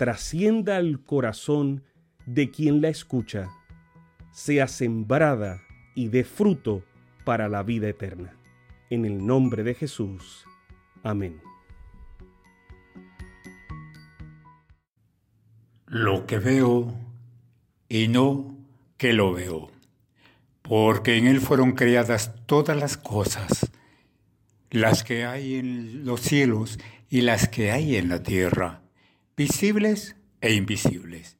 trascienda al corazón de quien la escucha, sea sembrada y dé fruto para la vida eterna. En el nombre de Jesús. Amén. Lo que veo y no que lo veo, porque en Él fueron creadas todas las cosas, las que hay en los cielos y las que hay en la tierra, visibles e invisibles.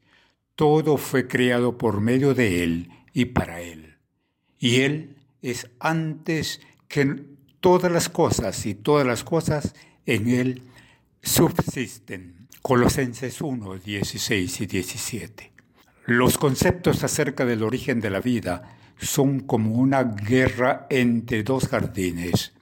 Todo fue creado por medio de Él y para Él. Y Él es antes que todas las cosas y todas las cosas en Él subsisten. Colosenses 1, 16 y 17. Los conceptos acerca del origen de la vida son como una guerra entre dos jardines.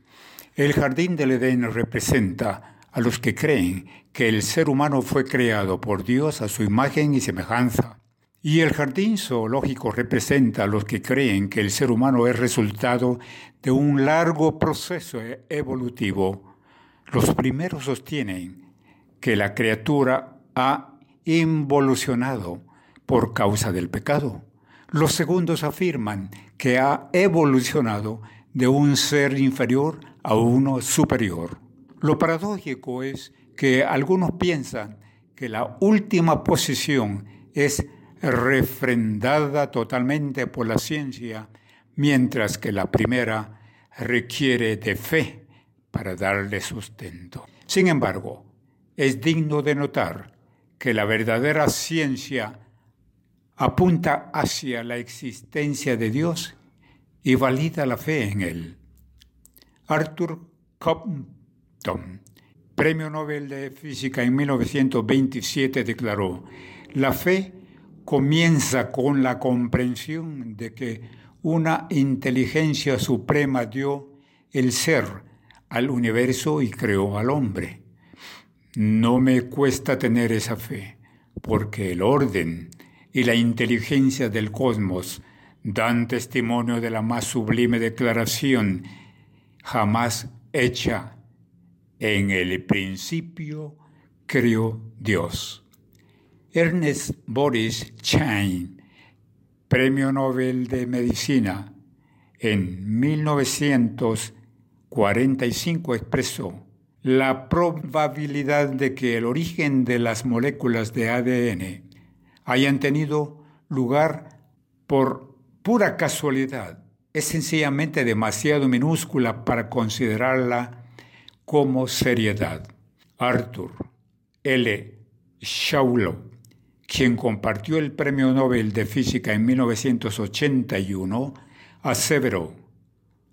El jardín del Edén representa a los que creen que el ser humano fue creado por Dios a su imagen y semejanza. Y el jardín zoológico representa a los que creen que el ser humano es resultado de un largo proceso evolutivo. Los primeros sostienen que la criatura ha involucionado por causa del pecado. Los segundos afirman que ha evolucionado de un ser inferior a uno superior. Lo paradójico es que algunos piensan que la última posición es refrendada totalmente por la ciencia, mientras que la primera requiere de fe para darle sustento. Sin embargo, es digno de notar que la verdadera ciencia apunta hacia la existencia de Dios y valida la fe en Él. Arthur Premio Nobel de Física en 1927, declaró, la fe comienza con la comprensión de que una inteligencia suprema dio el ser al universo y creó al hombre. No me cuesta tener esa fe, porque el orden y la inteligencia del cosmos dan testimonio de la más sublime declaración jamás hecha. En el principio creó Dios. Ernest Boris Chain, Premio Nobel de Medicina, en 1945 expresó la probabilidad de que el origen de las moléculas de ADN hayan tenido lugar por pura casualidad es sencillamente demasiado minúscula para considerarla como seriedad. Arthur L. Schawlow, quien compartió el Premio Nobel de Física en 1981, aseveró,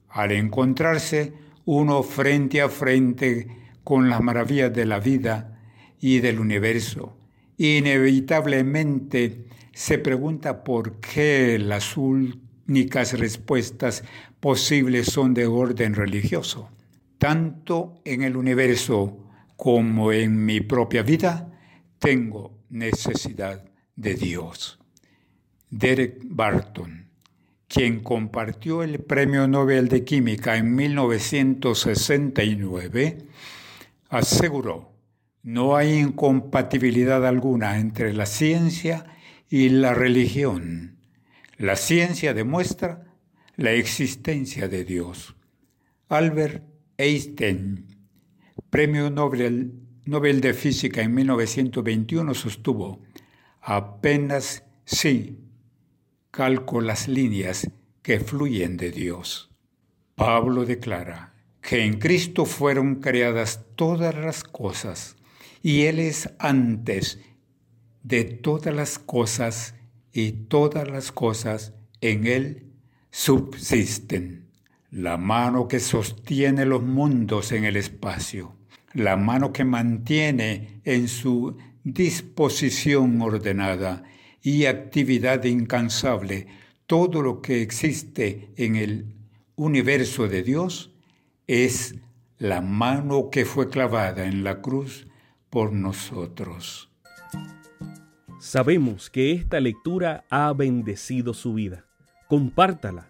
al encontrarse uno frente a frente con las maravillas de la vida y del universo. Inevitablemente se pregunta por qué las únicas respuestas posibles son de orden religioso. Tanto en el universo como en mi propia vida tengo necesidad de Dios. Derek Barton quien compartió el Premio Nobel de Química en 1969, aseguró, no hay incompatibilidad alguna entre la ciencia y la religión. La ciencia demuestra la existencia de Dios. Albert Einstein, Premio Nobel, de Física en 1921, sostuvo, apenas sí calco las líneas que fluyen de Dios. Pablo declara que en Cristo fueron creadas todas las cosas y Él es antes de todas las cosas y todas las cosas en Él subsisten. La mano que sostiene los mundos en el espacio, la mano que mantiene en su disposición ordenada y actividad incansable todo lo que existe en el universo de Dios, es la mano que fue clavada en la cruz por nosotros. Sabemos que esta lectura ha bendecido su vida. Compártala,